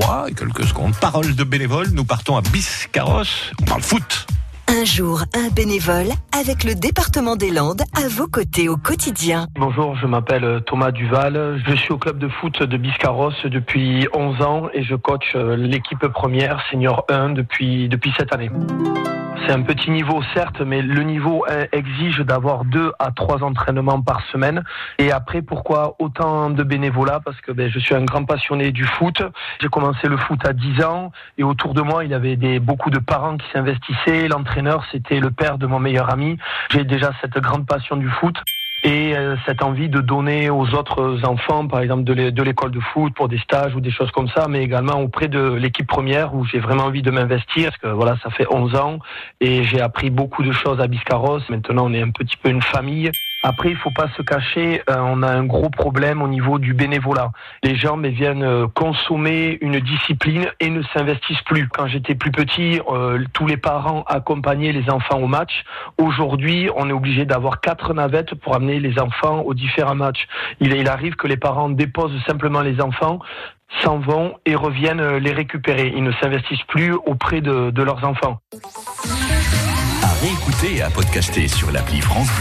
3 et quelques secondes. Parole de bénévole, nous partons à Biscarros. On parle foot. Un jour, un bénévole avec le département des Landes à vos côtés au quotidien. Bonjour, je m'appelle Thomas Duval. Je suis au club de foot de Biscarros depuis 11 ans et je coach l'équipe première senior 1 depuis, depuis cette année. C'est un petit niveau certes, mais le niveau exige d'avoir deux à trois entraînements par semaine. Et après, pourquoi autant de bénévolat? Parce que ben, je suis un grand passionné du foot. J'ai commencé le foot à 10 ans et autour de moi, il y avait des, beaucoup de parents qui s'investissaient. L'entraîneur, c'était le père de mon meilleur ami. J'ai déjà cette grande passion du foot et euh, cette envie de donner aux autres enfants, par exemple de l'école de foot pour des stages ou des choses comme ça, mais également auprès de l'équipe première où j'ai vraiment envie de m'investir, parce que voilà, ça fait 11 ans et j'ai appris beaucoup de choses à Biscarros. Maintenant, on est un petit peu une famille. Après, il faut pas se cacher, euh, on a un gros problème au niveau du bénévolat. Les gens mais, viennent euh, consommer une discipline et ne s'investissent plus. Quand j'étais plus petit, euh, tous les parents accompagnaient les enfants au match. Aujourd'hui, on est obligé d'avoir quatre navettes pour amener les enfants aux différents matchs. Il, arrive que les parents déposent simplement les enfants s'en vont et reviennent les récupérer. Ils ne s'investissent plus auprès de, de leurs enfants. À réécouter et à podcaster sur l'appli France.